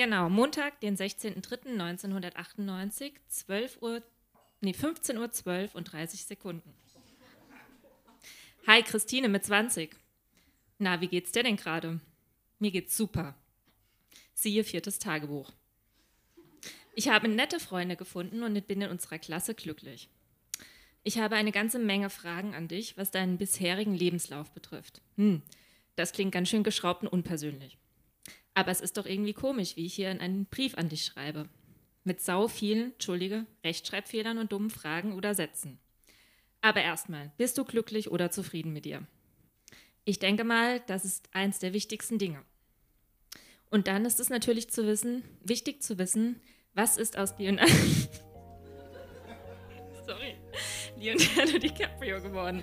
Genau, Montag, den 16.03.1998, 12 Uhr, nee, 15 Uhr 12 und 30 Sekunden. Hi, Christine mit 20. Na, wie geht's dir denn gerade? Mir geht's super. Siehe viertes Tagebuch. Ich habe nette Freunde gefunden und bin in unserer Klasse glücklich. Ich habe eine ganze Menge Fragen an dich, was deinen bisherigen Lebenslauf betrifft. Hm, das klingt ganz schön geschraubt und unpersönlich. Aber es ist doch irgendwie komisch, wie ich hier in einen Brief an dich schreibe. Mit sau vielen, entschuldige, Rechtschreibfehlern und dummen Fragen oder Sätzen. Aber erstmal, bist du glücklich oder zufrieden mit dir? Ich denke mal, das ist eins der wichtigsten Dinge. Und dann ist es natürlich zu wissen, wichtig zu wissen, was ist aus Leonardo, Sorry. Leonardo DiCaprio geworden?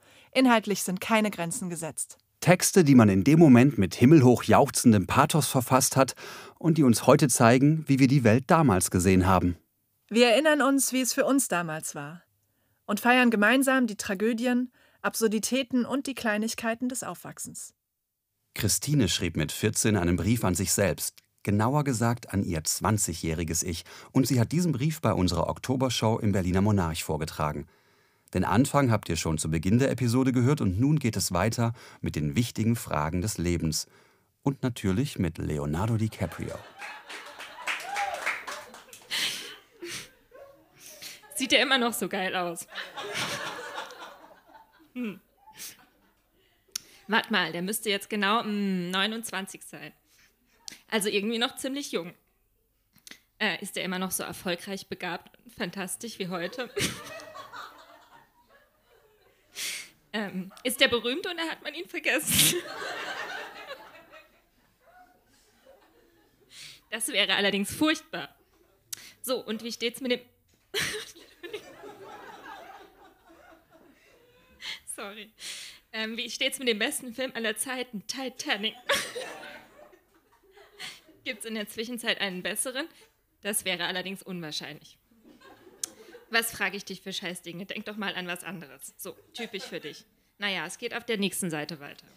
Inhaltlich sind keine Grenzen gesetzt. Texte, die man in dem Moment mit himmelhoch jauchzendem Pathos verfasst hat und die uns heute zeigen, wie wir die Welt damals gesehen haben. Wir erinnern uns, wie es für uns damals war und feiern gemeinsam die Tragödien, Absurditäten und die Kleinigkeiten des Aufwachsens. Christine schrieb mit 14 einen Brief an sich selbst, genauer gesagt an ihr 20-jähriges Ich, und sie hat diesen Brief bei unserer Oktobershow im Berliner Monarch vorgetragen. Den Anfang habt ihr schon zu Beginn der Episode gehört und nun geht es weiter mit den wichtigen Fragen des Lebens. Und natürlich mit Leonardo DiCaprio. Sieht ja immer noch so geil aus. Hm. Warte mal, der müsste jetzt genau mm, 29 sein. Also irgendwie noch ziemlich jung. Äh, ist er immer noch so erfolgreich begabt und fantastisch wie heute? Ähm, ist der berühmt oder hat man ihn vergessen? Das wäre allerdings furchtbar. So, und wie steht's mit dem. Sorry. Ähm, wie steht's mit dem besten Film aller Zeiten, Titanic? Gibt es in der Zwischenzeit einen besseren? Das wäre allerdings unwahrscheinlich. Was frage ich dich für Scheißdinge? Denk doch mal an was anderes. So, typisch für dich. Naja, es geht auf der nächsten Seite weiter.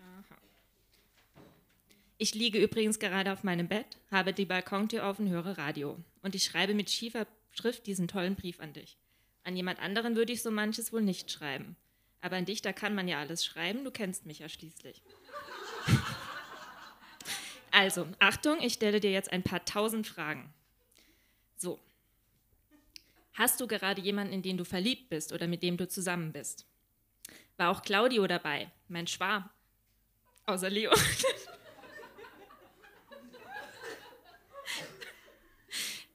Aha. Ich liege übrigens gerade auf meinem Bett, habe die Balkontür offen, höre Radio. Und ich schreibe mit schiefer Schrift diesen tollen Brief an dich. An jemand anderen würde ich so manches wohl nicht schreiben. Aber an dich, da kann man ja alles schreiben, du kennst mich ja schließlich. Also, Achtung, ich stelle dir jetzt ein paar tausend Fragen. So, Hast du gerade jemanden, in den du verliebt bist oder mit dem du zusammen bist? War auch Claudio dabei, mein Schwarm. Außer Leo.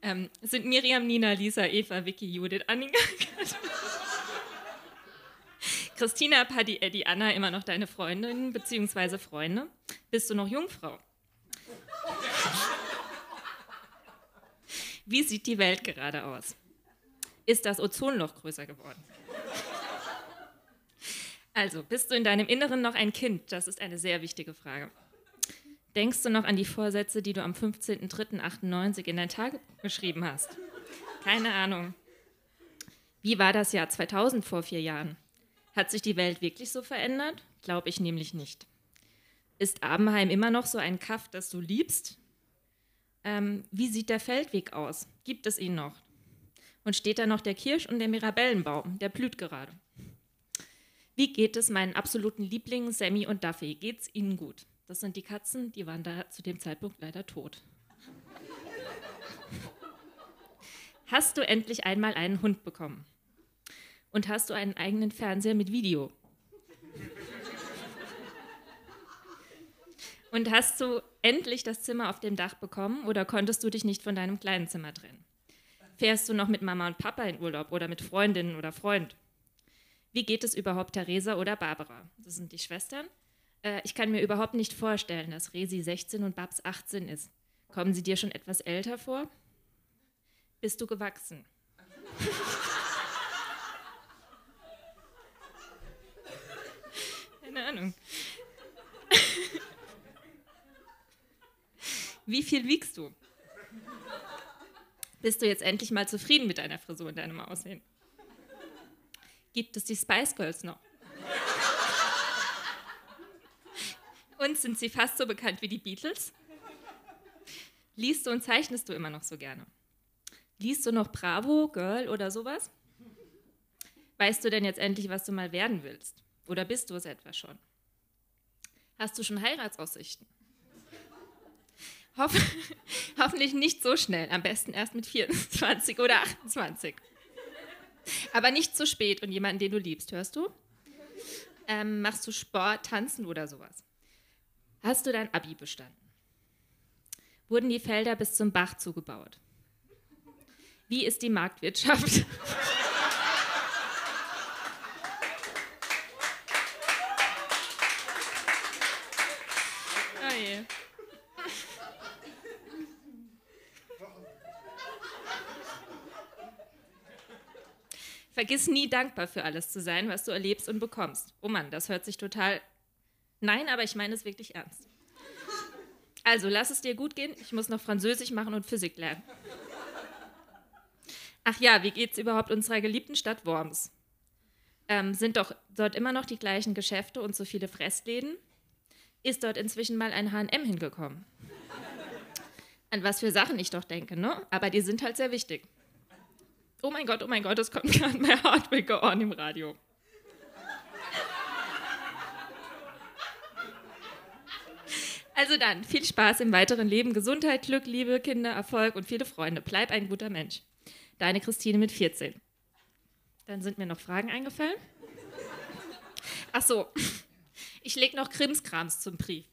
ähm, sind Miriam, Nina, Lisa, Eva, Vicky, Judith, Annika, Christina, Paddy, Eddie, Anna immer noch deine Freundin bzw. Freunde? Bist du noch Jungfrau? Wie sieht die Welt gerade aus? Ist das Ozonloch größer geworden. Also, bist du in deinem Inneren noch ein Kind? Das ist eine sehr wichtige Frage. Denkst du noch an die Vorsätze, die du am 15.03.98 in dein Tag geschrieben hast? Keine Ahnung. Wie war das Jahr 2000 vor vier Jahren? Hat sich die Welt wirklich so verändert? Glaube ich nämlich nicht. Ist Abenheim immer noch so ein Kaff, das du liebst? Ähm, wie sieht der Feldweg aus? Gibt es ihn noch? Und steht da noch der Kirsch- und der Mirabellenbaum, der blüht gerade. Wie geht es meinen absoluten Lieblingen Sammy und Duffy? Geht's ihnen gut? Das sind die Katzen, die waren da zu dem Zeitpunkt leider tot. Hast du endlich einmal einen Hund bekommen? Und hast du einen eigenen Fernseher mit Video? Und hast du endlich das Zimmer auf dem Dach bekommen oder konntest du dich nicht von deinem kleinen Zimmer trennen? Fährst du noch mit Mama und Papa in Urlaub oder mit Freundinnen oder Freund? Wie geht es überhaupt Theresa oder Barbara? Das sind die Schwestern. Äh, ich kann mir überhaupt nicht vorstellen, dass Resi 16 und Babs 18 ist. Kommen sie dir schon etwas älter vor? Bist du gewachsen? Keine Ahnung. Wie viel wiegst du? Bist du jetzt endlich mal zufrieden mit deiner Frisur und deinem Aussehen? Gibt es die Spice Girls noch? Und sind sie fast so bekannt wie die Beatles? Liest du und zeichnest du immer noch so gerne? Liest du noch Bravo, Girl oder sowas? Weißt du denn jetzt endlich, was du mal werden willst? Oder bist du es etwa schon? Hast du schon Heiratsaussichten? Hoff hoffentlich nicht so schnell, am besten erst mit 24 oder 28. Aber nicht zu spät und jemanden, den du liebst, hörst du? Ähm, machst du Sport, Tanzen oder sowas? Hast du dein Abi bestanden? Wurden die Felder bis zum Bach zugebaut? Wie ist die Marktwirtschaft? oh je. Vergiss nie dankbar für alles zu sein, was du erlebst und bekommst. Oh Mann, das hört sich total. Nein, aber ich meine es wirklich ernst. Also, lass es dir gut gehen. Ich muss noch Französisch machen und Physik lernen. Ach ja, wie geht's überhaupt unserer geliebten Stadt Worms? Ähm, sind doch dort immer noch die gleichen Geschäfte und so viele Fressläden? Ist dort inzwischen mal ein HM hingekommen? An was für Sachen ich doch denke, ne? Aber die sind halt sehr wichtig. Oh mein Gott, oh mein Gott, es kommt gerade Heart Will Go On im Radio. Also dann, viel Spaß im weiteren Leben, Gesundheit, Glück, Liebe, Kinder, Erfolg und viele Freunde. Bleib ein guter Mensch. Deine Christine mit 14. Dann sind mir noch Fragen eingefallen. Ach so, ich lege noch Krimskrams zum Brief.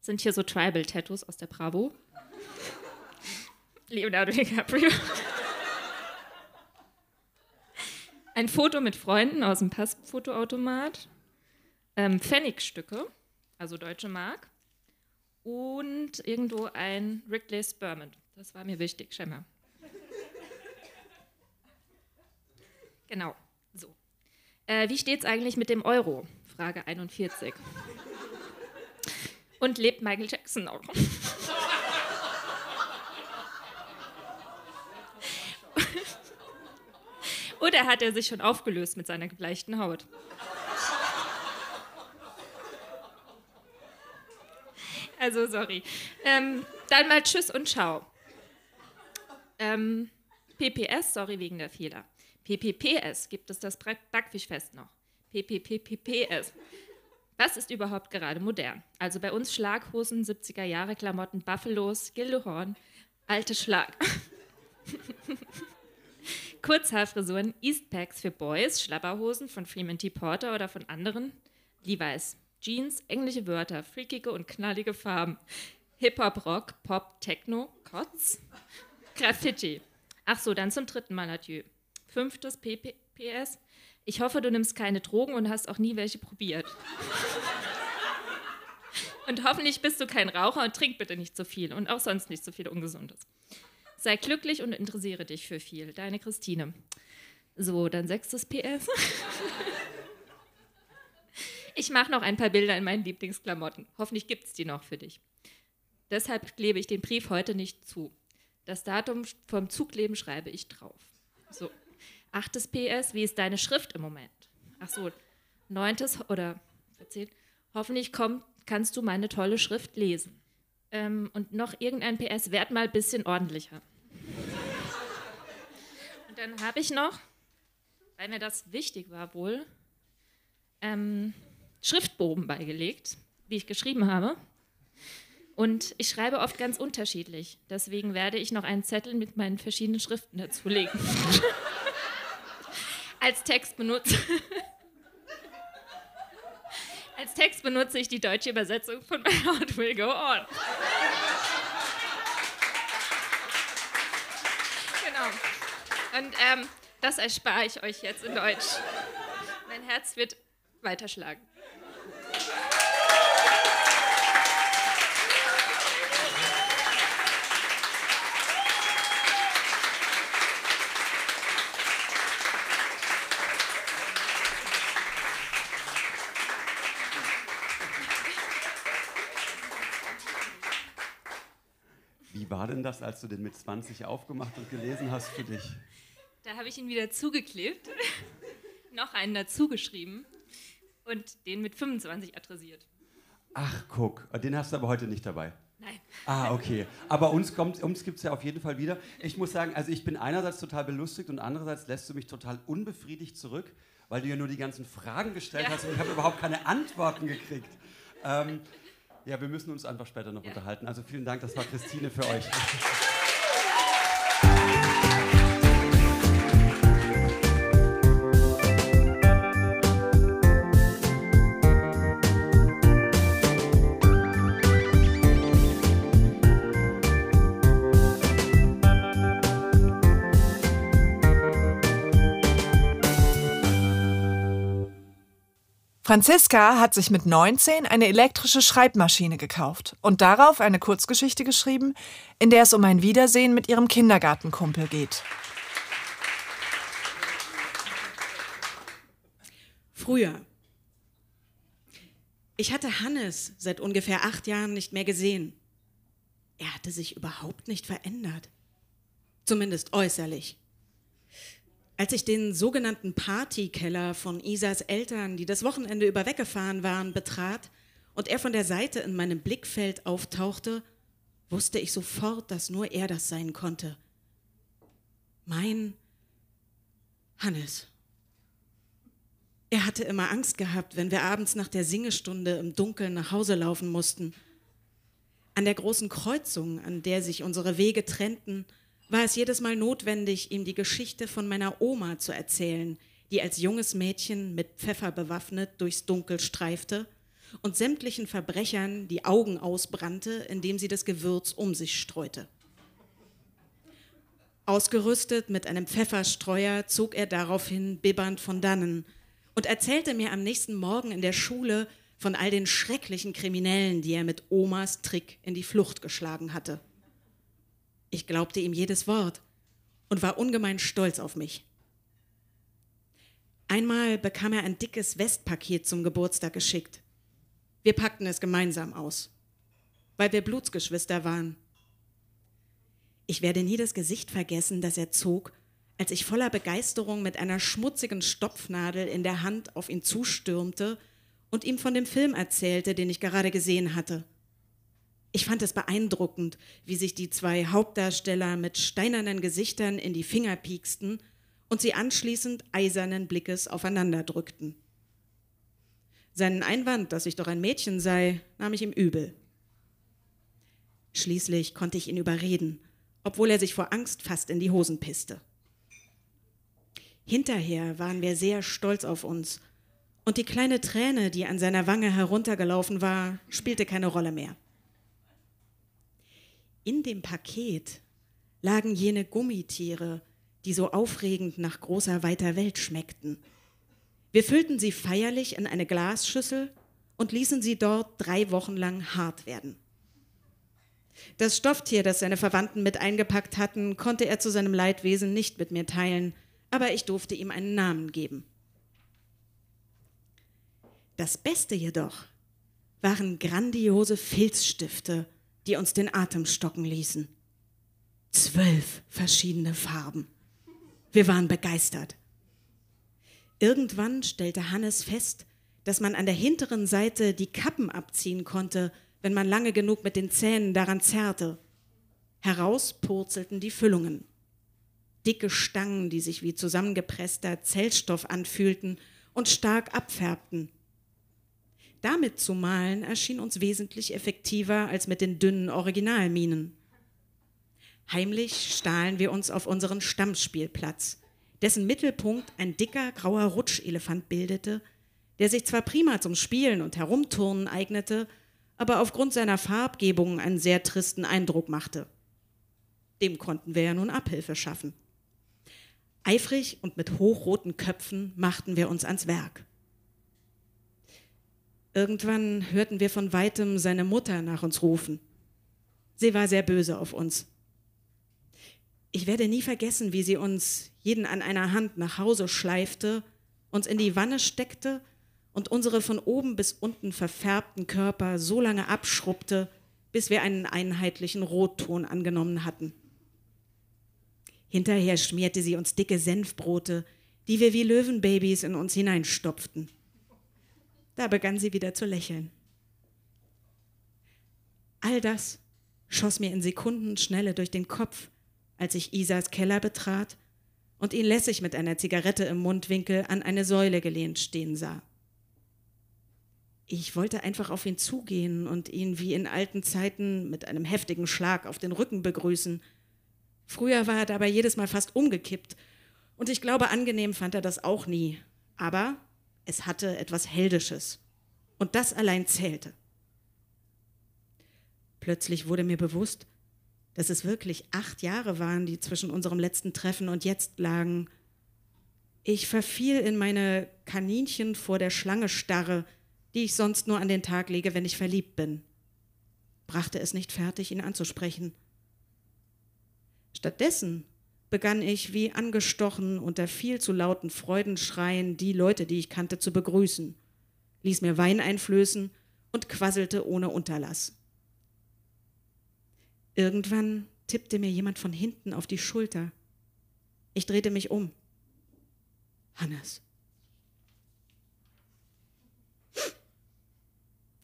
Sind hier so Tribal-Tattoos aus der Bravo? Leonardo DiCaprio. Ein Foto mit Freunden aus dem Passfotoautomat. Ähm, Pfennigstücke, also deutsche Mark. Und irgendwo ein Wrigley Spearmint. Das war mir wichtig, scheinbar. Genau, so. Äh, wie steht es eigentlich mit dem Euro? Frage 41. Und lebt Michael Jackson noch? Oder hat er sich schon aufgelöst mit seiner gebleichten Haut? Also, sorry. Ähm, dann mal Tschüss und Ciao. Ähm, PPS, sorry wegen der Fehler. PPPS gibt es das Backfischfest noch. PPPPS. Was ist überhaupt gerade modern? Also bei uns Schlaghosen, 70er Jahre Klamotten, Buffalos, Gildehorn, alte Schlag. Kurzhaarfrisuren, Eastpacks für Boys, Schlapperhosen von Freeman T. Porter oder von anderen, Levi's, Jeans, englische Wörter, freakige und knallige Farben, Hip-Hop, Rock, Pop, Techno, Kotz, Graffiti. Ach so, dann zum dritten Mal adieu. Fünftes PPS. Ich hoffe, du nimmst keine Drogen und hast auch nie welche probiert. und hoffentlich bist du kein Raucher und trink bitte nicht so viel und auch sonst nicht so viel Ungesundes. Sei glücklich und interessiere dich für viel. Deine Christine. So, dann sechstes PS. ich mache noch ein paar Bilder in meinen Lieblingsklamotten. Hoffentlich gibt es die noch für dich. Deshalb klebe ich den Brief heute nicht zu. Das Datum vom Zugleben schreibe ich drauf. So. Achtes PS, wie ist deine Schrift im Moment? Ach so, neuntes oder erzählt, hoffentlich kommt, kannst du meine tolle Schrift lesen. Ähm, und noch irgendein PS, werd mal ein bisschen ordentlicher. Und dann habe ich noch, weil mir das wichtig war wohl, ähm, Schriftbogen beigelegt, wie ich geschrieben habe. Und ich schreibe oft ganz unterschiedlich. Deswegen werde ich noch einen Zettel mit meinen verschiedenen Schriften dazulegen. Als Text benutze. Als Text benutze ich die deutsche Übersetzung von My Heart Will Go On. Genau. Und ähm, das erspare ich euch jetzt in Deutsch. Mein Herz wird weiterschlagen. Wie war denn das, als du den mit 20 aufgemacht und gelesen hast für dich? Da habe ich ihn wieder zugeklebt, noch einen dazugeschrieben und den mit 25 adressiert. Ach, guck, den hast du aber heute nicht dabei. Nein. Ah, okay. Aber uns, uns gibt es ja auf jeden Fall wieder. Ich muss sagen, also ich bin einerseits total belustigt und andererseits lässt du mich total unbefriedigt zurück, weil du ja nur die ganzen Fragen gestellt ja. hast und ich habe überhaupt keine Antworten gekriegt. Ähm, ja, wir müssen uns einfach später noch ja. unterhalten. Also vielen Dank, das war Christine für euch. Franziska hat sich mit 19 eine elektrische Schreibmaschine gekauft und darauf eine Kurzgeschichte geschrieben, in der es um ein Wiedersehen mit ihrem Kindergartenkumpel geht. Früher. Ich hatte Hannes seit ungefähr acht Jahren nicht mehr gesehen. Er hatte sich überhaupt nicht verändert. Zumindest äußerlich. Als ich den sogenannten Partykeller von Isas Eltern, die das Wochenende über weggefahren waren, betrat und er von der Seite in meinem Blickfeld auftauchte, wusste ich sofort, dass nur er das sein konnte. Mein Hannes. Er hatte immer Angst gehabt, wenn wir abends nach der Singestunde im Dunkeln nach Hause laufen mussten. An der großen Kreuzung, an der sich unsere Wege trennten, war es jedes Mal notwendig, ihm die Geschichte von meiner Oma zu erzählen, die als junges Mädchen mit Pfeffer bewaffnet durchs Dunkel streifte und sämtlichen Verbrechern die Augen ausbrannte, indem sie das Gewürz um sich streute. Ausgerüstet mit einem Pfefferstreuer zog er daraufhin bibbernd von dannen und erzählte mir am nächsten Morgen in der Schule von all den schrecklichen Kriminellen, die er mit Omas Trick in die Flucht geschlagen hatte. Ich glaubte ihm jedes Wort und war ungemein stolz auf mich. Einmal bekam er ein dickes Westpaket zum Geburtstag geschickt. Wir packten es gemeinsam aus, weil wir Blutsgeschwister waren. Ich werde nie das Gesicht vergessen, das er zog, als ich voller Begeisterung mit einer schmutzigen Stopfnadel in der Hand auf ihn zustürmte und ihm von dem Film erzählte, den ich gerade gesehen hatte. Ich fand es beeindruckend, wie sich die zwei Hauptdarsteller mit steinernen Gesichtern in die Finger pieksten und sie anschließend eisernen Blickes aufeinander drückten. Seinen Einwand, dass ich doch ein Mädchen sei, nahm ich ihm übel. Schließlich konnte ich ihn überreden, obwohl er sich vor Angst fast in die Hosen pisste. Hinterher waren wir sehr stolz auf uns, und die kleine Träne, die an seiner Wange heruntergelaufen war, spielte keine Rolle mehr. In dem Paket lagen jene Gummitiere, die so aufregend nach großer, weiter Welt schmeckten. Wir füllten sie feierlich in eine Glasschüssel und ließen sie dort drei Wochen lang hart werden. Das Stofftier, das seine Verwandten mit eingepackt hatten, konnte er zu seinem Leidwesen nicht mit mir teilen, aber ich durfte ihm einen Namen geben. Das Beste jedoch waren grandiose Filzstifte die uns den Atem stocken ließen. Zwölf verschiedene Farben. Wir waren begeistert. Irgendwann stellte Hannes fest, dass man an der hinteren Seite die Kappen abziehen konnte, wenn man lange genug mit den Zähnen daran zerrte. Heraus purzelten die Füllungen. Dicke Stangen, die sich wie zusammengepresster Zellstoff anfühlten und stark abfärbten. Damit zu malen erschien uns wesentlich effektiver als mit den dünnen Originalminen. Heimlich stahlen wir uns auf unseren Stammspielplatz, dessen Mittelpunkt ein dicker grauer Rutschelefant bildete, der sich zwar prima zum Spielen und Herumturnen eignete, aber aufgrund seiner Farbgebung einen sehr tristen Eindruck machte. Dem konnten wir ja nun Abhilfe schaffen. Eifrig und mit hochroten Köpfen machten wir uns ans Werk. Irgendwann hörten wir von weitem seine Mutter nach uns rufen. Sie war sehr böse auf uns. Ich werde nie vergessen, wie sie uns jeden an einer Hand nach Hause schleifte, uns in die Wanne steckte und unsere von oben bis unten verfärbten Körper so lange abschrubbte, bis wir einen einheitlichen Rotton angenommen hatten. Hinterher schmierte sie uns dicke Senfbrote, die wir wie Löwenbabys in uns hineinstopften. Da begann sie wieder zu lächeln. All das schoss mir in Sekundenschnelle durch den Kopf, als ich Isas Keller betrat und ihn lässig mit einer Zigarette im Mundwinkel an eine Säule gelehnt stehen sah. Ich wollte einfach auf ihn zugehen und ihn wie in alten Zeiten mit einem heftigen Schlag auf den Rücken begrüßen. Früher war er dabei jedes Mal fast umgekippt, und ich glaube, angenehm fand er das auch nie. Aber es hatte etwas Heldisches. Und das allein zählte. Plötzlich wurde mir bewusst, dass es wirklich acht Jahre waren, die zwischen unserem letzten Treffen und jetzt lagen. Ich verfiel in meine Kaninchen vor der Schlange starre, die ich sonst nur an den Tag lege, wenn ich verliebt bin. Brachte es nicht fertig, ihn anzusprechen. Stattdessen begann ich wie angestochen unter viel zu lauten Freudenschreien die Leute, die ich kannte, zu begrüßen, ließ mir Wein einflößen und quasselte ohne Unterlass. Irgendwann tippte mir jemand von hinten auf die Schulter. Ich drehte mich um. Hannes.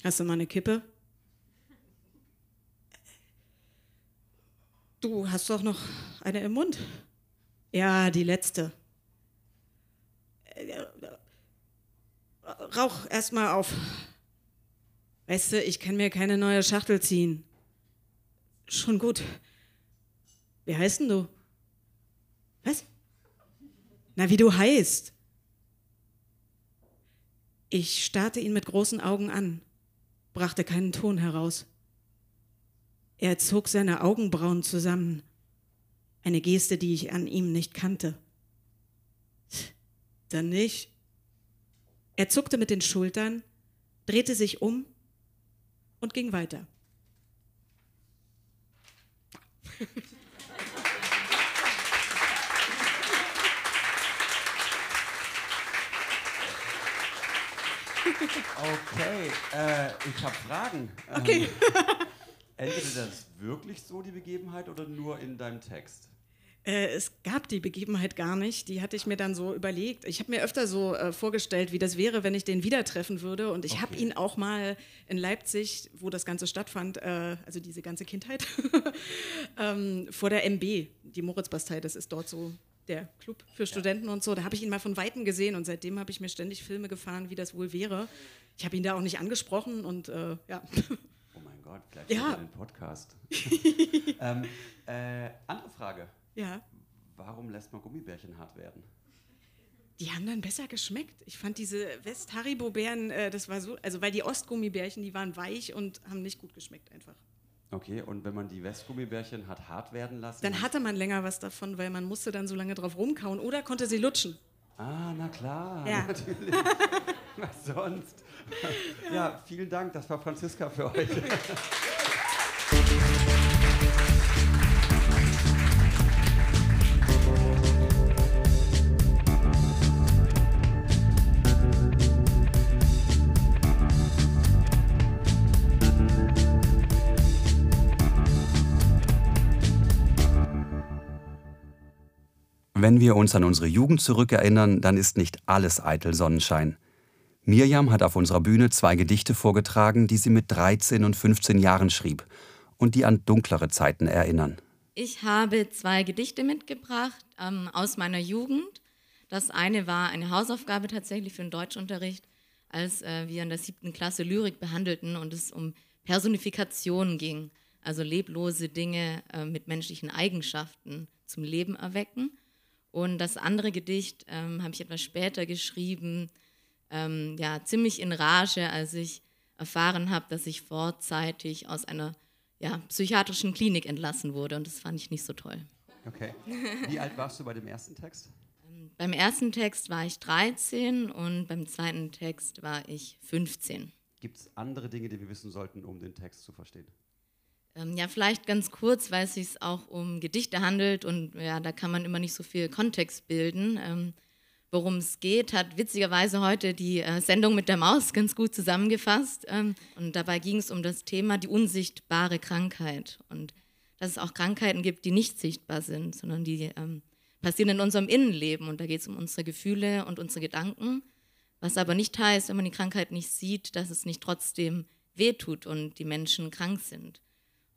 Hast du mal eine Kippe? Du hast doch noch eine im Mund. Ja, die letzte. Rauch erst mal auf. Weißt du, ich kann mir keine neue Schachtel ziehen. Schon gut. Wie heißt denn du? Was? Na, wie du heißt. Ich starrte ihn mit großen Augen an, brachte keinen Ton heraus. Er zog seine Augenbrauen zusammen, eine Geste, die ich an ihm nicht kannte. Dann nicht. Er zuckte mit den Schultern, drehte sich um und ging weiter. Okay, äh, ich habe Fragen. Okay. Ähm, endete das wirklich so, die Begebenheit, oder nur in deinem Text? Äh, es gab die Begebenheit gar nicht. Die hatte ich mir dann so überlegt. Ich habe mir öfter so äh, vorgestellt, wie das wäre, wenn ich den wieder treffen würde. Und ich okay. habe ihn auch mal in Leipzig, wo das Ganze stattfand, äh, also diese ganze Kindheit, ähm, vor der MB, die Moritzbastei, das ist dort so der Club für Studenten ja. und so. Da habe ich ihn mal von Weitem gesehen und seitdem habe ich mir ständig Filme gefahren, wie das wohl wäre. Ich habe ihn da auch nicht angesprochen und äh, ja. Oh mein Gott, gleich ja. den Podcast. ähm, äh, andere Frage. Ja. Warum lässt man Gummibärchen hart werden? Die haben dann besser geschmeckt. Ich fand diese West-Haribo-Beeren, äh, das war so, also weil die Ostgummibärchen, die waren weich und haben nicht gut geschmeckt einfach. Okay, und wenn man die Westgummibärchen hat hart werden lassen? Dann hatte man länger was davon, weil man musste dann so lange drauf rumkauen oder konnte sie lutschen. Ah, na klar, ja. natürlich. was sonst? Ja. ja, vielen Dank, das war Franziska für euch. Wenn wir uns an unsere Jugend zurückerinnern, dann ist nicht alles eitel Sonnenschein. Mirjam hat auf unserer Bühne zwei Gedichte vorgetragen, die sie mit 13 und 15 Jahren schrieb und die an dunklere Zeiten erinnern. Ich habe zwei Gedichte mitgebracht ähm, aus meiner Jugend. Das eine war eine Hausaufgabe tatsächlich für den Deutschunterricht, als äh, wir in der siebten Klasse Lyrik behandelten und es um Personifikation ging, also leblose Dinge äh, mit menschlichen Eigenschaften zum Leben erwecken. Und das andere Gedicht ähm, habe ich etwas später geschrieben, ähm, ja, ziemlich in Rage, als ich erfahren habe, dass ich vorzeitig aus einer ja, psychiatrischen Klinik entlassen wurde. Und das fand ich nicht so toll. Okay. Wie alt warst du bei dem ersten Text? Beim ersten Text war ich 13 und beim zweiten Text war ich 15. Gibt es andere Dinge, die wir wissen sollten, um den Text zu verstehen? Ähm, ja, vielleicht ganz kurz, weil es sich auch um Gedichte handelt und ja, da kann man immer nicht so viel Kontext bilden. Ähm, Worum es geht, hat witzigerweise heute die äh, Sendung mit der Maus ganz gut zusammengefasst. Ähm, und dabei ging es um das Thema die unsichtbare Krankheit. Und dass es auch Krankheiten gibt, die nicht sichtbar sind, sondern die ähm, passieren in unserem Innenleben. Und da geht es um unsere Gefühle und unsere Gedanken. Was aber nicht heißt, wenn man die Krankheit nicht sieht, dass es nicht trotzdem wehtut und die Menschen krank sind.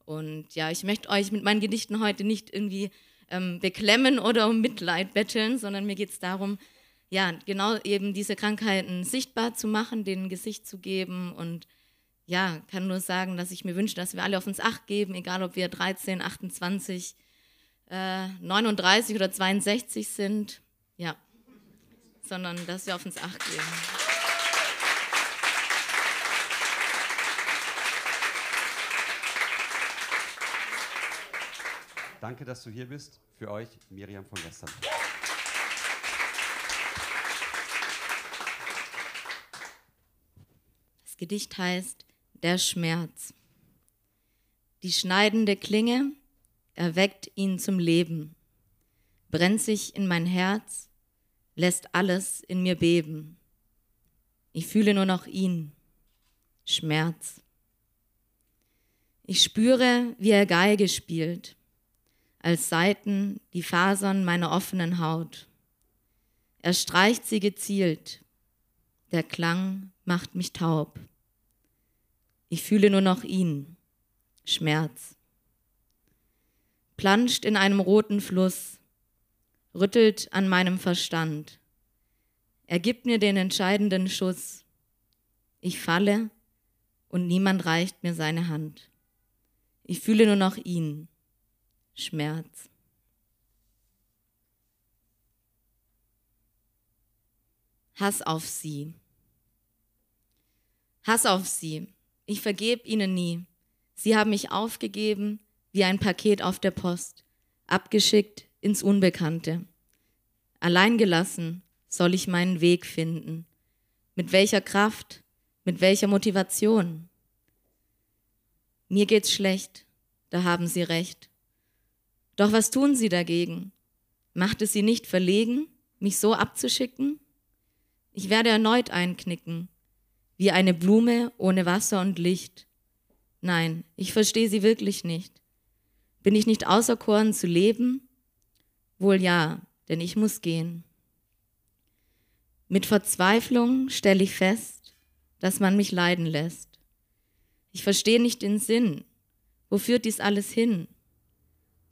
Und ja, ich möchte euch mit meinen Gedichten heute nicht irgendwie ähm, beklemmen oder um Mitleid betteln, sondern mir geht es darum, ja, genau eben diese Krankheiten sichtbar zu machen, denen Gesicht zu geben und ja, kann nur sagen, dass ich mir wünsche, dass wir alle auf uns Acht geben, egal ob wir 13, 28, äh, 39 oder 62 sind, ja, sondern dass wir auf uns Acht geben. Danke, dass du hier bist. Für euch Miriam von gestern. Das Gedicht heißt Der Schmerz. Die schneidende Klinge erweckt ihn zum Leben, brennt sich in mein Herz, lässt alles in mir beben. Ich fühle nur noch ihn, Schmerz. Ich spüre, wie er Geige spielt, als Saiten die Fasern meiner offenen Haut. Er streicht sie gezielt, der Klang macht mich taub. Ich fühle nur noch ihn, Schmerz. Planscht in einem roten Fluss, rüttelt an meinem Verstand. Er gibt mir den entscheidenden Schuss. Ich falle und niemand reicht mir seine Hand. Ich fühle nur noch ihn, Schmerz. Hass auf sie. Hass auf sie. Ich vergeb ihnen nie. Sie haben mich aufgegeben wie ein Paket auf der Post, abgeschickt ins Unbekannte. Allein gelassen soll ich meinen Weg finden. Mit welcher Kraft, mit welcher Motivation? Mir geht's schlecht, da haben Sie recht. Doch was tun Sie dagegen? Macht es Sie nicht verlegen, mich so abzuschicken? Ich werde erneut einknicken, wie eine Blume ohne Wasser und Licht. Nein, ich verstehe sie wirklich nicht. Bin ich nicht auserkoren zu leben? Wohl ja, denn ich muss gehen. Mit Verzweiflung stelle ich fest, dass man mich leiden lässt. Ich verstehe nicht den Sinn. Wo führt dies alles hin?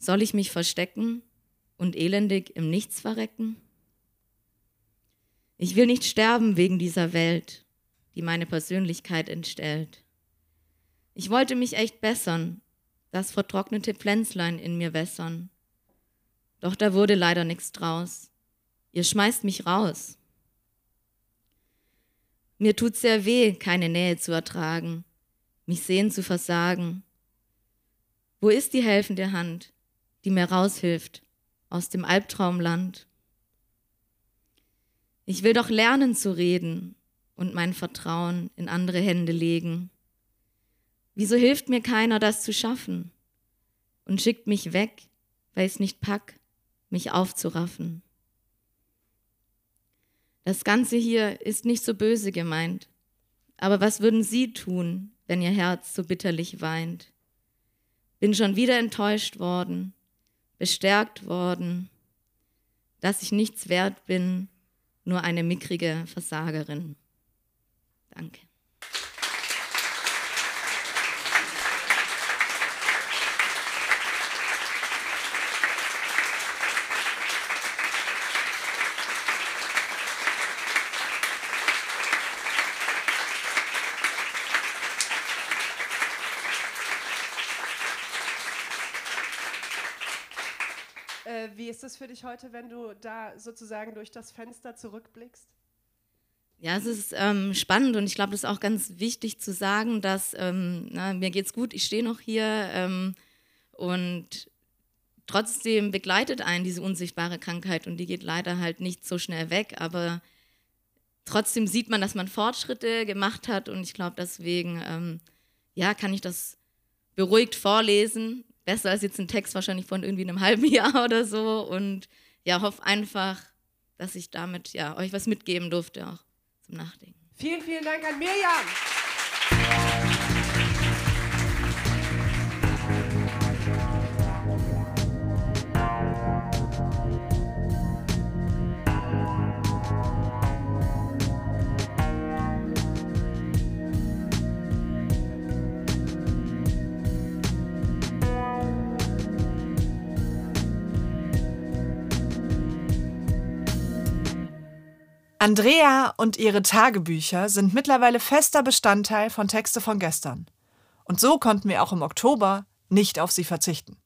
Soll ich mich verstecken und elendig im Nichts verrecken? Ich will nicht sterben wegen dieser Welt die meine Persönlichkeit entstellt. Ich wollte mich echt bessern, das vertrocknete Pflänzlein in mir wässern. Doch da wurde leider nichts draus. Ihr schmeißt mich raus. Mir tut sehr weh, keine Nähe zu ertragen, mich sehen zu versagen. Wo ist die helfende Hand, die mir raushilft aus dem Albtraumland? Ich will doch lernen zu reden, und mein Vertrauen in andere Hände legen? Wieso hilft mir keiner, das zu schaffen und schickt mich weg, weil es nicht pack, mich aufzuraffen? Das Ganze hier ist nicht so böse gemeint, aber was würden Sie tun, wenn Ihr Herz so bitterlich weint? Bin schon wieder enttäuscht worden, bestärkt worden, dass ich nichts wert bin, nur eine mickrige Versagerin. Danke. Äh, wie ist es für dich heute, wenn du da sozusagen durch das Fenster zurückblickst? Ja, es ist ähm, spannend und ich glaube, das ist auch ganz wichtig zu sagen, dass ähm, na, mir geht's gut, ich stehe noch hier ähm, und trotzdem begleitet einen diese unsichtbare Krankheit und die geht leider halt nicht so schnell weg, aber trotzdem sieht man, dass man Fortschritte gemacht hat und ich glaube, deswegen ähm, ja, kann ich das beruhigt vorlesen. Besser als jetzt ein Text wahrscheinlich von irgendwie einem halben Jahr oder so und ja, hoffe einfach, dass ich damit ja euch was mitgeben durfte auch zum Nachdenken. Vielen, vielen Dank an Mirjam. Andrea und ihre Tagebücher sind mittlerweile fester Bestandteil von Texte von gestern. Und so konnten wir auch im Oktober nicht auf sie verzichten.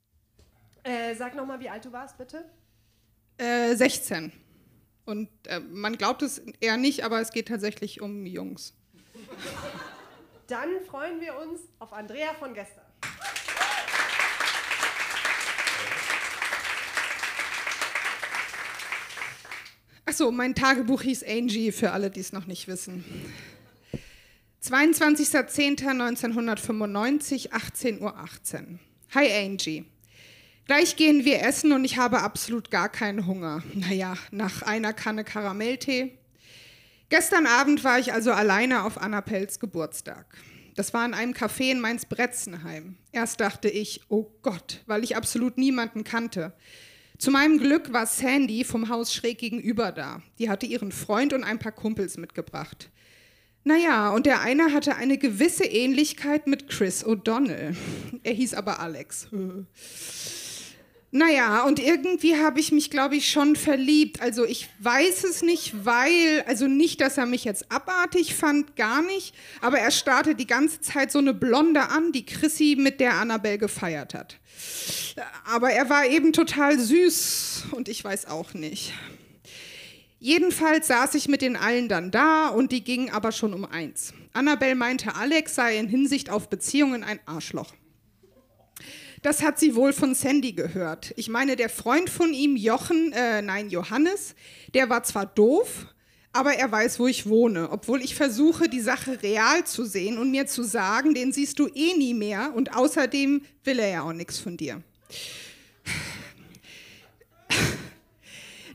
Äh, sag nochmal, wie alt du warst, bitte. Äh, 16. Und äh, man glaubt es eher nicht, aber es geht tatsächlich um Jungs. Dann freuen wir uns auf Andrea von gestern. Achso, mein Tagebuch hieß Angie, für alle, die es noch nicht wissen. 22.10.1995, 18.18 Uhr. 18. Hi Angie. Gleich gehen wir essen und ich habe absolut gar keinen Hunger. Naja, nach einer Kanne Karamelltee. Gestern Abend war ich also alleine auf Anna Pelz Geburtstag. Das war in einem Café in Mainz-Bretzenheim. Erst dachte ich, oh Gott, weil ich absolut niemanden kannte. Zu meinem Glück war Sandy vom Haus schräg gegenüber da. Die hatte ihren Freund und ein paar Kumpels mitgebracht. Naja, und der eine hatte eine gewisse Ähnlichkeit mit Chris O'Donnell. Er hieß aber Alex. Naja, und irgendwie habe ich mich, glaube ich, schon verliebt. Also ich weiß es nicht, weil, also nicht, dass er mich jetzt abartig fand, gar nicht, aber er starrte die ganze Zeit so eine Blonde an, die Chrissy mit der Annabelle gefeiert hat. Aber er war eben total süß und ich weiß auch nicht. Jedenfalls saß ich mit den allen dann da und die gingen aber schon um eins. Annabelle meinte, Alex sei in Hinsicht auf Beziehungen ein Arschloch. Das hat sie wohl von Sandy gehört. Ich meine, der Freund von ihm, Jochen, äh, nein, Johannes, der war zwar doof, aber er weiß, wo ich wohne, obwohl ich versuche, die Sache real zu sehen und mir zu sagen, den siehst du eh nie mehr und außerdem will er ja auch nichts von dir.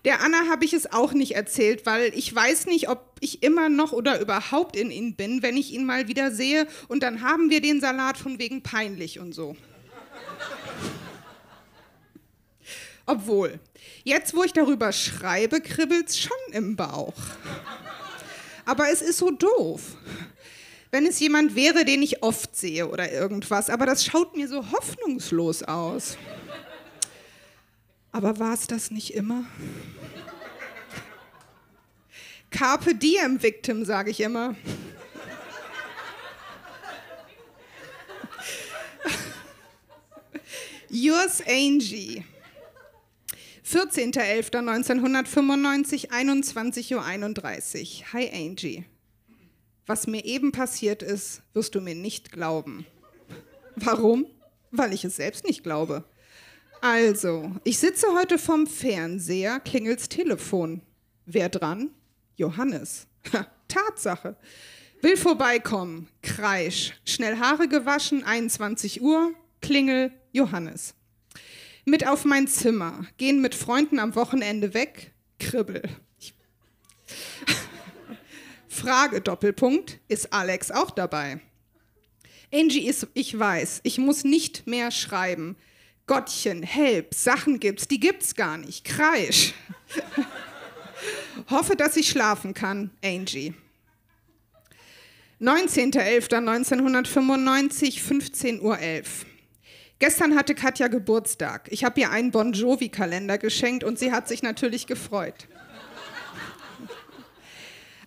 Der Anna habe ich es auch nicht erzählt, weil ich weiß nicht, ob ich immer noch oder überhaupt in ihn bin, wenn ich ihn mal wieder sehe und dann haben wir den Salat von wegen peinlich und so. Obwohl, jetzt wo ich darüber schreibe, kribbelt es schon im Bauch. Aber es ist so doof. Wenn es jemand wäre, den ich oft sehe oder irgendwas, aber das schaut mir so hoffnungslos aus. Aber war es das nicht immer? Carpe diem, Victim, sage ich immer. Yours Angie. 14.11.1995, 21.31 Uhr. Hi Angie. Was mir eben passiert ist, wirst du mir nicht glauben. Warum? Weil ich es selbst nicht glaube. Also, ich sitze heute vorm Fernseher, klingelt's Telefon. Wer dran? Johannes. Tatsache. Will vorbeikommen. Kreisch. Schnell Haare gewaschen, 21 Uhr. Klingel, Johannes mit auf mein Zimmer, gehen mit Freunden am Wochenende weg, kribbel. Frage Doppelpunkt, ist Alex auch dabei? Angie ist, ich weiß, ich muss nicht mehr schreiben. Gottchen, help, Sachen gibt's, die gibt's gar nicht. Kreisch. Hoffe, dass ich schlafen kann, Angie. 19.11.1995, 15.11 Uhr. Gestern hatte Katja Geburtstag. Ich habe ihr einen Bon Jovi-Kalender geschenkt und sie hat sich natürlich gefreut.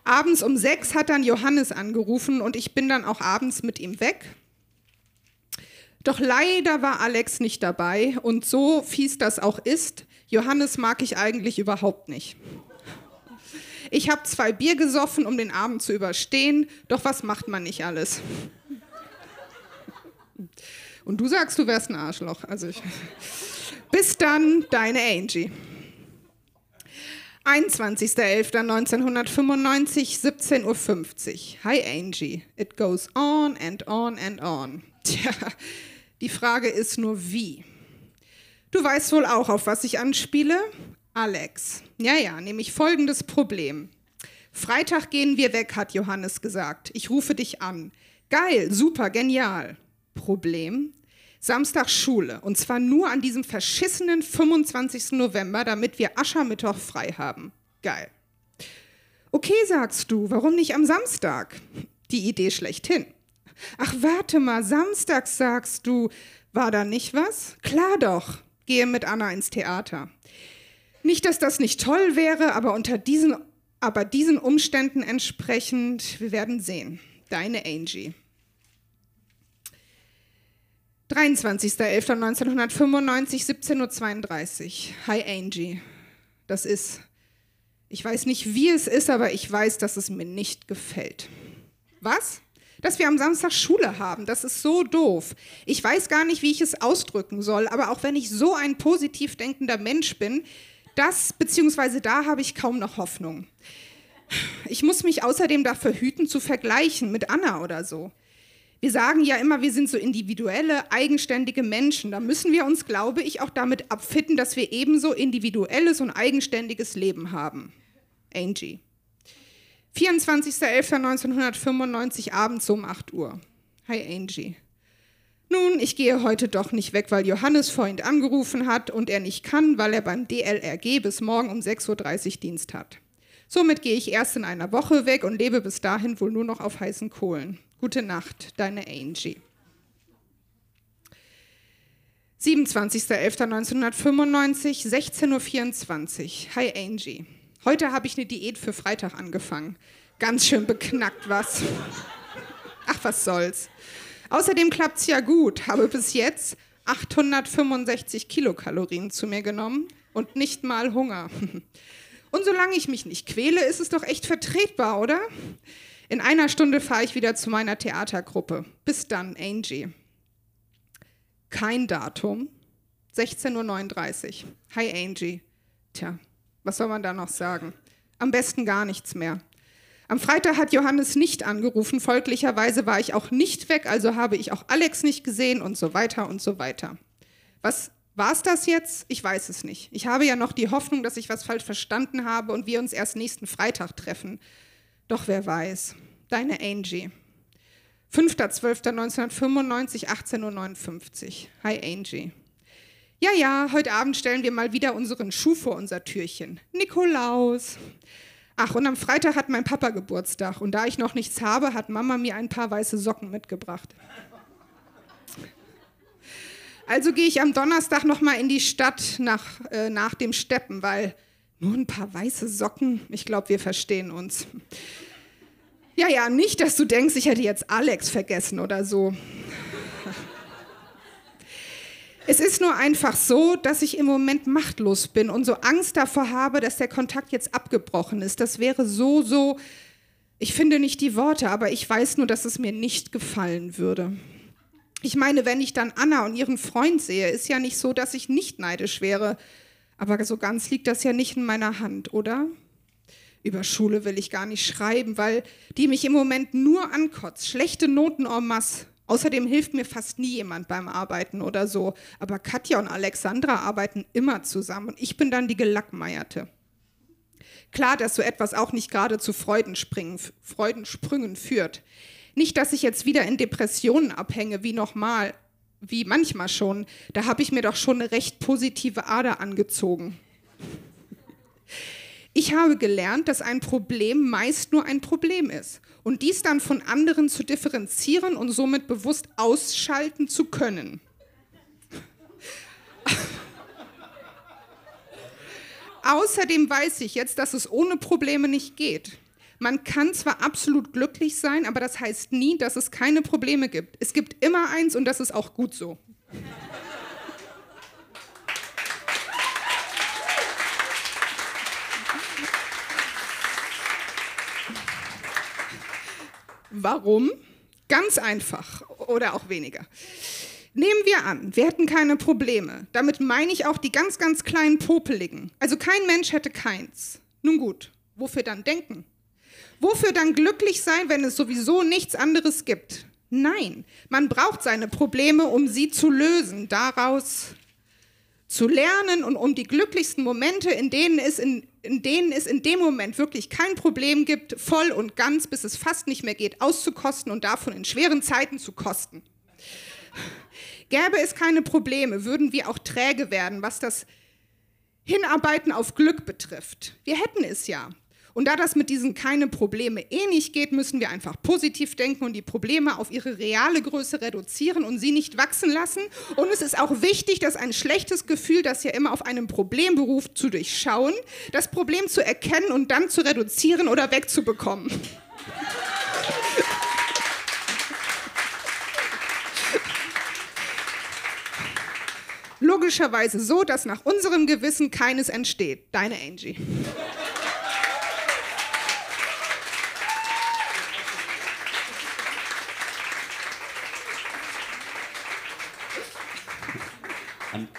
abends um sechs hat dann Johannes angerufen und ich bin dann auch abends mit ihm weg. Doch leider war Alex nicht dabei und so fies das auch ist, Johannes mag ich eigentlich überhaupt nicht. Ich habe zwei Bier gesoffen, um den Abend zu überstehen, doch was macht man nicht alles? Und du sagst, du wärst ein Arschloch. Also ich. Bis dann, deine Angie. 21.11.1995, 17.50 Uhr. Hi Angie, it goes on and on and on. Tja, die Frage ist nur wie. Du weißt wohl auch, auf was ich anspiele? Alex. Ja, ja, nämlich folgendes Problem. Freitag gehen wir weg, hat Johannes gesagt. Ich rufe dich an. Geil, super, genial. Problem? Samstag Schule. Und zwar nur an diesem verschissenen 25. November, damit wir Aschermittwoch frei haben. Geil. Okay, sagst du, warum nicht am Samstag? Die Idee schlechthin. Ach, warte mal, samstags sagst du, war da nicht was? Klar doch, gehe mit Anna ins Theater. Nicht, dass das nicht toll wäre, aber unter diesen, aber diesen Umständen entsprechend, wir werden sehen. Deine Angie. 23.11.1995, 17.32 Uhr. Hi Angie. Das ist, ich weiß nicht, wie es ist, aber ich weiß, dass es mir nicht gefällt. Was? Dass wir am Samstag Schule haben. Das ist so doof. Ich weiß gar nicht, wie ich es ausdrücken soll, aber auch wenn ich so ein positiv denkender Mensch bin, das bzw. da habe ich kaum noch Hoffnung. Ich muss mich außerdem dafür hüten, zu vergleichen mit Anna oder so. Wir sagen ja immer, wir sind so individuelle, eigenständige Menschen. Da müssen wir uns, glaube ich, auch damit abfitten, dass wir ebenso individuelles und eigenständiges Leben haben. Angie. 24.11.1995 abends um 8 Uhr. Hi Angie. Nun, ich gehe heute doch nicht weg, weil Johannes vorhin angerufen hat und er nicht kann, weil er beim DLRG bis morgen um 6.30 Uhr Dienst hat. Somit gehe ich erst in einer Woche weg und lebe bis dahin wohl nur noch auf heißen Kohlen. Gute Nacht, deine Angie. 27.11.1995, 16.24 Uhr. Hi Angie. Heute habe ich eine Diät für Freitag angefangen. Ganz schön beknackt was. Ach, was soll's. Außerdem klappt es ja gut. Habe bis jetzt 865 Kilokalorien zu mir genommen und nicht mal Hunger. Und solange ich mich nicht quäle, ist es doch echt vertretbar, oder? In einer Stunde fahre ich wieder zu meiner Theatergruppe. Bis dann, Angie. Kein Datum. 16.39 Uhr. Hi, Angie. Tja, was soll man da noch sagen? Am besten gar nichts mehr. Am Freitag hat Johannes nicht angerufen, folglicherweise war ich auch nicht weg, also habe ich auch Alex nicht gesehen und so weiter und so weiter. Was war es das jetzt? Ich weiß es nicht. Ich habe ja noch die Hoffnung, dass ich was falsch verstanden habe und wir uns erst nächsten Freitag treffen. Doch wer weiß. Deine Angie. 5.12.1995, 18.59 Uhr. Hi Angie. Ja, ja, heute Abend stellen wir mal wieder unseren Schuh vor unser Türchen. Nikolaus. Ach, und am Freitag hat mein Papa Geburtstag und da ich noch nichts habe, hat Mama mir ein paar weiße Socken mitgebracht. Also gehe ich am Donnerstag noch mal in die Stadt nach, äh, nach dem Steppen, weil nur ein paar weiße Socken, ich glaube, wir verstehen uns. Ja, ja, nicht, dass du denkst, ich hätte jetzt Alex vergessen oder so. Es ist nur einfach so, dass ich im Moment machtlos bin und so Angst davor habe, dass der Kontakt jetzt abgebrochen ist. Das wäre so, so, ich finde nicht die Worte, aber ich weiß nur, dass es mir nicht gefallen würde. Ich meine, wenn ich dann Anna und ihren Freund sehe, ist ja nicht so, dass ich nicht neidisch wäre. Aber so ganz liegt das ja nicht in meiner Hand, oder? Über Schule will ich gar nicht schreiben, weil die mich im Moment nur ankotzt. Schlechte Noten en masse. Außerdem hilft mir fast nie jemand beim Arbeiten oder so. Aber Katja und Alexandra arbeiten immer zusammen und ich bin dann die Gelackmeierte. Klar, dass so etwas auch nicht gerade zu Freudensprüngen führt. Nicht, dass ich jetzt wieder in Depressionen abhänge, wie nochmal, wie manchmal schon. Da habe ich mir doch schon eine recht positive Ader angezogen. Ich habe gelernt, dass ein Problem meist nur ein Problem ist und dies dann von anderen zu differenzieren und somit bewusst ausschalten zu können. Außerdem weiß ich jetzt, dass es ohne Probleme nicht geht. Man kann zwar absolut glücklich sein, aber das heißt nie, dass es keine Probleme gibt. Es gibt immer eins und das ist auch gut so. Warum? Ganz einfach oder auch weniger. Nehmen wir an, wir hätten keine Probleme. Damit meine ich auch die ganz, ganz kleinen Popeligen. Also kein Mensch hätte keins. Nun gut, wofür dann denken? Wofür dann glücklich sein, wenn es sowieso nichts anderes gibt? Nein, man braucht seine Probleme, um sie zu lösen, daraus zu lernen und um die glücklichsten Momente, in denen es in, in denen es in dem Moment wirklich kein Problem gibt, voll und ganz, bis es fast nicht mehr geht, auszukosten und davon in schweren Zeiten zu kosten. Gäbe es keine Probleme, würden wir auch träge werden, was das Hinarbeiten auf Glück betrifft. Wir hätten es ja. Und da das mit diesen keine Probleme eh nicht geht, müssen wir einfach positiv denken und die Probleme auf ihre reale Größe reduzieren und sie nicht wachsen lassen. Und es ist auch wichtig, dass ein schlechtes Gefühl, das ja immer auf einem Problem beruft, zu durchschauen, das Problem zu erkennen und dann zu reduzieren oder wegzubekommen. logischerweise so, dass nach unserem Gewissen keines entsteht. Deine Angie.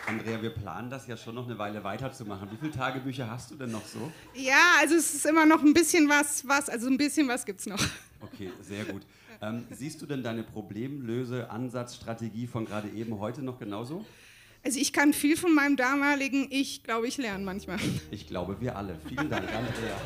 Andrea, wir planen das ja schon noch eine Weile weiterzumachen. Wie viele Tagebücher hast du denn noch so? Ja, also es ist immer noch ein bisschen was, was also ein bisschen was gibt es noch. Okay, sehr gut. Ähm, siehst du denn deine Problemlöse-Ansatzstrategie von gerade eben heute noch genauso? Also ich kann viel von meinem damaligen Ich, glaube ich, lernen manchmal. Ich glaube, wir alle. Vielen Dank, Andrea.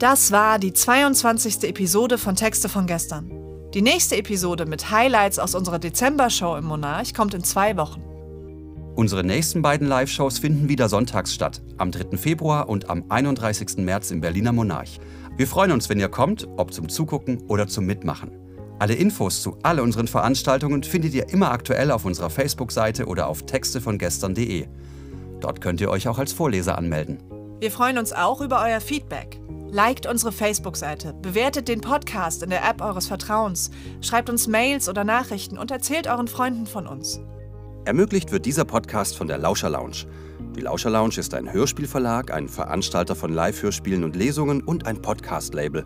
Das war die 22. Episode von Texte von gestern. Die nächste Episode mit Highlights aus unserer Dezember-Show im Monarch kommt in zwei Wochen. Unsere nächsten beiden Live-Shows finden wieder sonntags statt, am 3. Februar und am 31. März im Berliner Monarch. Wir freuen uns, wenn ihr kommt, ob zum Zugucken oder zum Mitmachen. Alle Infos zu all unseren Veranstaltungen findet ihr immer aktuell auf unserer Facebook-Seite oder auf textevongestern.de. Dort könnt ihr euch auch als Vorleser anmelden. Wir freuen uns auch über euer Feedback. Liked unsere Facebook-Seite, bewertet den Podcast in der App eures Vertrauens, schreibt uns Mails oder Nachrichten und erzählt euren Freunden von uns. Ermöglicht wird dieser Podcast von der Lauscher Lounge. Die Lauscher Lounge ist ein Hörspielverlag, ein Veranstalter von Live-Hörspielen und Lesungen und ein Podcast-Label.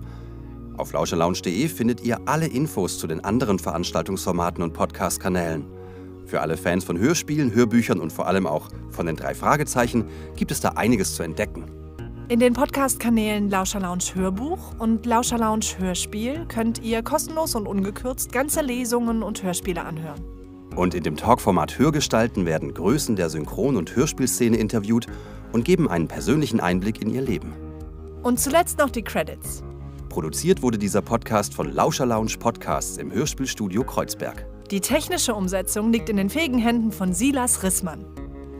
Auf lauscherlounge.de findet ihr alle Infos zu den anderen Veranstaltungsformaten und Podcast-Kanälen. Für alle Fans von Hörspielen, Hörbüchern und vor allem auch von den drei Fragezeichen gibt es da einiges zu entdecken. In den Podcast-Kanälen Lauscher Lounge Hörbuch und Lauscher Lounge Hörspiel könnt ihr kostenlos und ungekürzt ganze Lesungen und Hörspiele anhören. Und in dem Talkformat Hörgestalten werden Größen der Synchron- und Hörspielszene interviewt und geben einen persönlichen Einblick in ihr Leben. Und zuletzt noch die Credits. Produziert wurde dieser Podcast von Lauscher Lounge Podcasts im Hörspielstudio Kreuzberg. Die technische Umsetzung liegt in den fähigen Händen von Silas Rissmann.